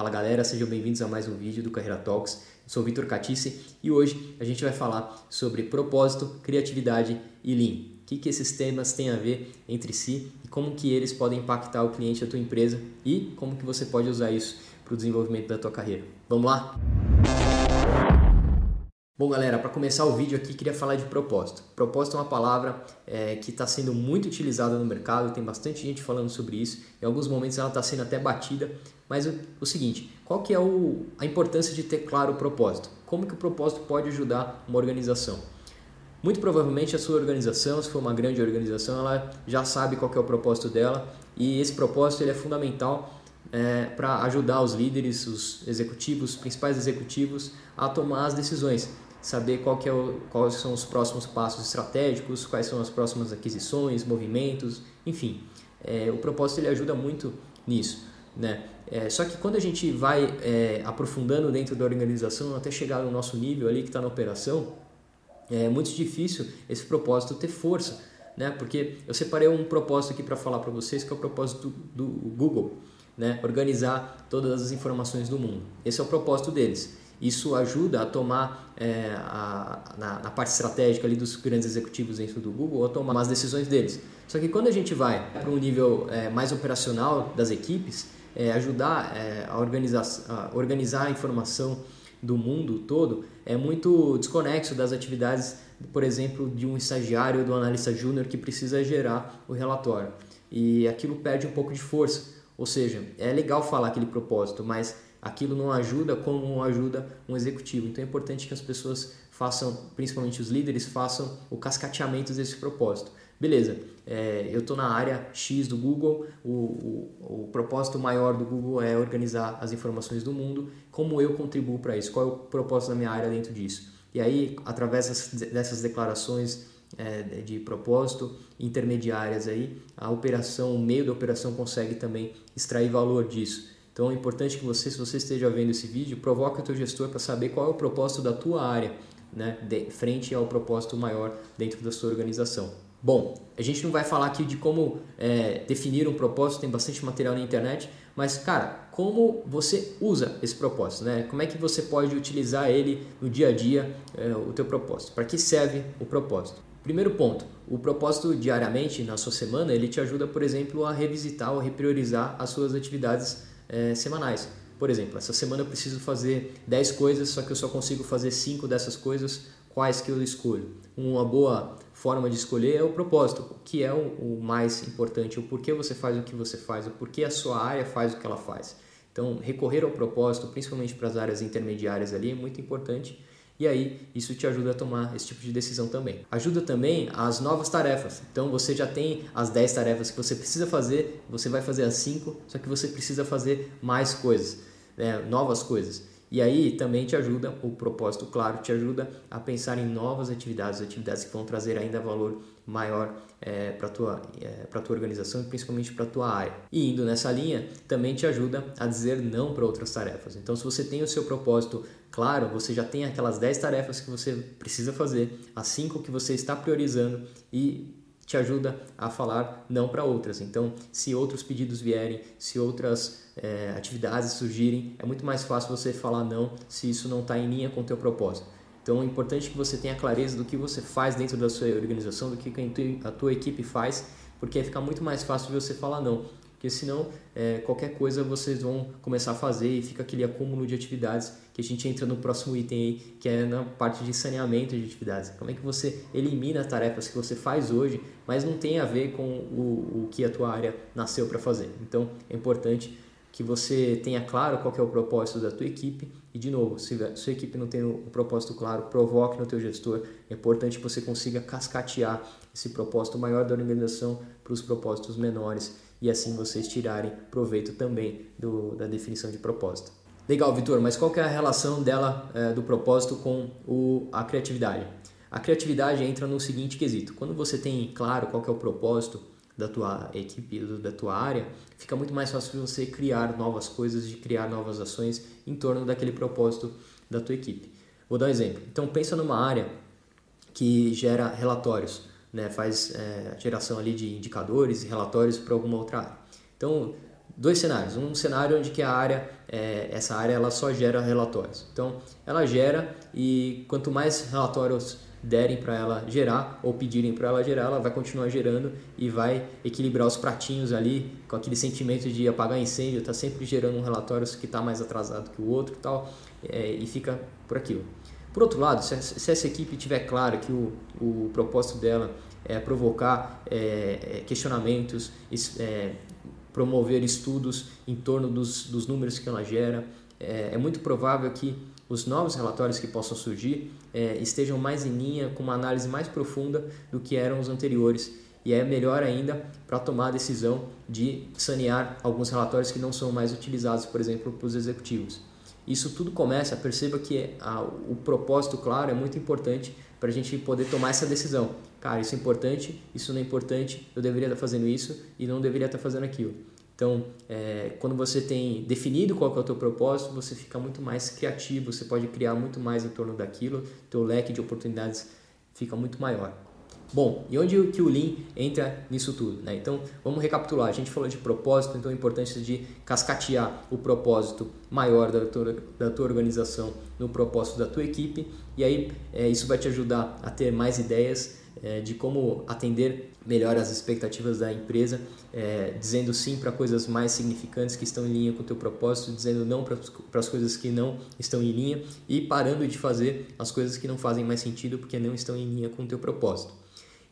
Fala galera, sejam bem-vindos a mais um vídeo do Carreira Talks. Eu sou Vitor Catice e hoje a gente vai falar sobre propósito, criatividade e Lean. O que, que esses temas têm a ver entre si e como que eles podem impactar o cliente da tua empresa e como que você pode usar isso para o desenvolvimento da tua carreira. Vamos lá? Bom, galera, para começar o vídeo aqui, queria falar de propósito. Propósito é uma palavra é, que está sendo muito utilizada no mercado, tem bastante gente falando sobre isso. Em alguns momentos ela está sendo até batida. Mas o, o, seguinte, qual que é o, a importância de ter claro o propósito? Como que o propósito pode ajudar uma organização? Muito provavelmente a sua organização, se for uma grande organização, ela já sabe qual que é o propósito dela e esse propósito ele é fundamental é, para ajudar os líderes, os executivos, os principais executivos a tomar as decisões saber qual que é o, quais são os próximos passos estratégicos, quais são as próximas aquisições, movimentos, enfim. É, o propósito ele ajuda muito nisso. Né? É, só que quando a gente vai é, aprofundando dentro da organização até chegar no nosso nível ali que está na operação, é muito difícil esse propósito ter força, né? Porque eu separei um propósito aqui para falar para vocês que é o propósito do, do Google, né? Organizar todas as informações do mundo. Esse é o propósito deles. Isso ajuda a tomar é, a, na, na, parte estratégica ali dos grandes executivos dentro do Google a tomar as decisões deles. Só que quando a gente vai para um nível é, mais operacional das equipes, é, ajudar é, a, organizar, a organizar a informação do mundo todo é muito desconexo das atividades, por exemplo, de um estagiário ou do analista júnior que precisa gerar o relatório. E aquilo perde um pouco de força. Ou seja, é legal falar aquele propósito, mas aquilo não ajuda como ajuda um executivo. Então é importante que as pessoas façam, principalmente os líderes, façam o cascateamento desse propósito. Beleza, é, eu estou na área X do Google, o, o, o, propósito maior do Google é organizar as informações do mundo, como eu contribuo para isso, qual é o propósito da minha área dentro disso. E aí, através dessas declarações é, de propósito intermediárias aí, a operação, o meio da operação consegue também extrair valor disso. Então é importante que você, se você esteja vendo esse vídeo, provoque o teu gestor para saber qual é o propósito da tua área, né, de frente ao propósito maior dentro da sua organização. Bom, a gente não vai falar aqui de como é, definir um propósito, tem bastante material na internet, mas cara, como você usa esse propósito, né? Como é que você pode utilizar ele no dia a dia, é, o teu propósito? Para que serve o propósito? Primeiro ponto, o propósito diariamente na sua semana ele te ajuda, por exemplo, a revisitar ou repriorizar as suas atividades é, semanais. Por exemplo, essa semana eu preciso fazer 10 coisas, só que eu só consigo fazer 5 dessas coisas, quais que eu escolho? Uma boa forma de escolher é o propósito, que é o, o mais importante, o porquê você faz o que você faz, o porquê a sua área faz o que ela faz. Então, recorrer ao propósito, principalmente para as áreas intermediárias ali, é muito importante e aí isso te ajuda a tomar esse tipo de decisão também. Ajuda também as novas tarefas. Então você já tem as 10 tarefas que você precisa fazer, você vai fazer as 5, só que você precisa fazer mais coisas, né? novas coisas. E aí também te ajuda, o propósito, claro, te ajuda a pensar em novas atividades, atividades que vão trazer ainda valor maior é, para a tua, é, tua organização e principalmente para a tua área. E indo nessa linha, também te ajuda a dizer não para outras tarefas. Então, se você tem o seu propósito claro, você já tem aquelas 10 tarefas que você precisa fazer, as 5 que você está priorizando e te ajuda a falar não para outras. Então, se outros pedidos vierem, se outras é, atividades surgirem, é muito mais fácil você falar não se isso não está em linha com o teu propósito. Então, é importante que você tenha clareza do que você faz dentro da sua organização, do que a tua equipe faz, porque fica muito mais fácil você falar não. Porque senão, é, qualquer coisa vocês vão começar a fazer e fica aquele acúmulo de atividades que a gente entra no próximo item aí, que é na parte de saneamento de atividades. Como é que você elimina tarefas que você faz hoje, mas não tem a ver com o, o que a tua área nasceu para fazer. Então, é importante que você tenha claro qual é o propósito da tua equipe e de novo, se a sua equipe não tem o propósito claro, provoque no teu gestor. É importante que você consiga cascatear esse propósito maior da organização para os propósitos menores e assim vocês tirarem proveito também do, da definição de propósito. Legal, Vitor, mas qual que é a relação dela é, do propósito com o, a criatividade? A criatividade entra no seguinte quesito: quando você tem claro qual que é o propósito da tua equipe, da tua área, fica muito mais fácil você criar novas coisas, de criar novas ações em torno daquele propósito da tua equipe. Vou dar um exemplo. Então pensa numa área que gera relatórios né, faz é, geração ali de indicadores e relatórios para alguma outra área. Então, dois cenários. Um cenário onde que a área, é, essa área ela só gera relatórios. Então, ela gera e quanto mais relatórios derem para ela gerar ou pedirem para ela gerar, ela vai continuar gerando e vai equilibrar os pratinhos ali com aquele sentimento de apagar incêndio, está sempre gerando um relatório que está mais atrasado que o outro tal, é, e fica por aquilo. Por outro lado, se, essa equipe tiver claro que o, o propósito dela é provocar é, é questionamentos, é, promover estudos em torno dos, dos números que ela gera, é, é muito provável que os novos relatórios que possam surgir é, estejam mais em linha com uma análise mais profunda do que eram os anteriores. E é melhor ainda para tomar a decisão de sanear alguns relatórios que não são mais utilizados, por exemplo, para os executivos. Isso tudo começa, perceba que a, o propósito claro é muito importante para a gente poder tomar essa decisão. Cara, isso é importante, isso não é importante, eu deveria estar fazendo isso e não deveria estar fazendo aquilo. Então, é, quando você tem definido qual é o teu propósito, você fica muito mais criativo, você pode criar muito mais em torno daquilo, teu leque de oportunidades fica muito maior. Bom, e onde que o Lean entra nisso tudo? Né? Então, vamos recapitular. A gente falou de propósito, então a importância de cascatear o propósito maior da tua, da tua organização no propósito da tua equipe, e aí é, isso vai te ajudar a ter mais ideias é, de como atender melhor as expectativas da empresa, é, dizendo sim para coisas mais significantes que estão em linha com o teu propósito, dizendo não para as coisas que não estão em linha e parando de fazer as coisas que não fazem mais sentido porque não estão em linha com o teu propósito.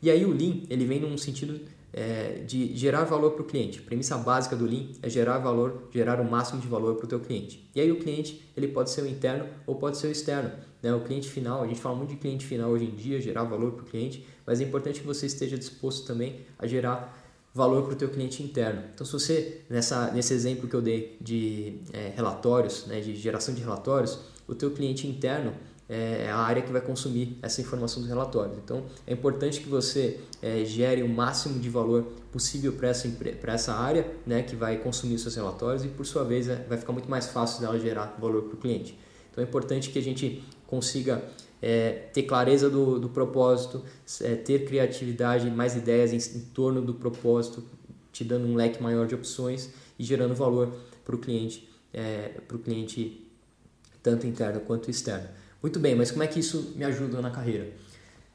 E aí o Lean, ele vem num sentido é, de gerar valor para o cliente. A premissa básica do Lean é gerar valor, gerar o máximo de valor para o teu cliente. E aí o cliente ele pode ser o interno ou pode ser o externo. Né? O cliente final, a gente fala muito de cliente final hoje em dia, gerar valor para o cliente, mas é importante que você esteja disposto também a gerar valor para o teu cliente interno. Então, se você, nessa, nesse exemplo que eu dei de é, relatórios, né, de geração de relatórios, o teu cliente interno é, a área que vai consumir essa informação dos relatórios. Então, é importante que você é, gere o máximo de valor possível para essa, essa área né, que vai consumir os seus relatórios e, por sua vez, é, vai ficar muito mais fácil dela gerar valor para o cliente. Então, é importante que a gente consiga é, ter clareza do, do propósito, é, ter criatividade, mais ideias em, em torno do propósito, te dando um leque maior de opções e gerando valor para o cliente, é, cliente tanto interno quanto externo. Muito bem, mas como é que isso me ajuda na carreira?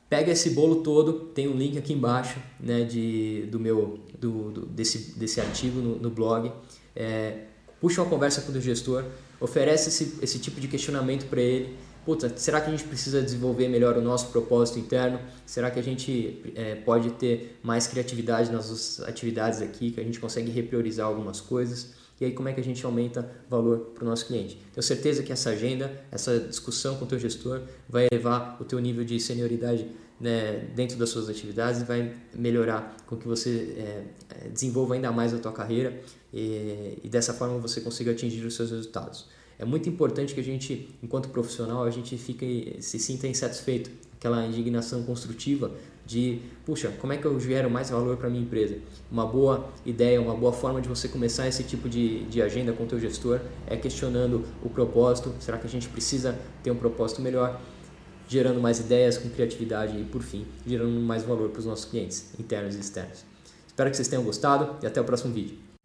Pega esse bolo todo, tem um link aqui embaixo né, de, do meu, do, do desse, desse artigo no, no blog. É, puxa uma conversa com o gestor, oferece esse, esse tipo de questionamento para ele. Puta, será que a gente precisa desenvolver melhor o nosso propósito interno? Será que a gente é, pode ter mais criatividade nas atividades aqui, que a gente consegue repriorizar algumas coisas? E aí como é que a gente aumenta valor para o nosso cliente? Tenho certeza que essa agenda, essa discussão com o teu gestor vai elevar o teu nível de senioridade né, dentro das suas atividades e vai melhorar com que você é, é, desenvolva ainda mais a tua carreira e, e dessa forma você consiga atingir os seus resultados. É muito importante que a gente, enquanto profissional, a gente fique, se sinta insatisfeito, aquela indignação construtiva de, puxa, como é que eu gero mais valor para minha empresa? Uma boa ideia, uma boa forma de você começar esse tipo de, de agenda com o teu gestor é questionando o propósito, será que a gente precisa ter um propósito melhor? Gerando mais ideias com criatividade e, por fim, gerando mais valor para os nossos clientes, internos e externos. Espero que vocês tenham gostado e até o próximo vídeo.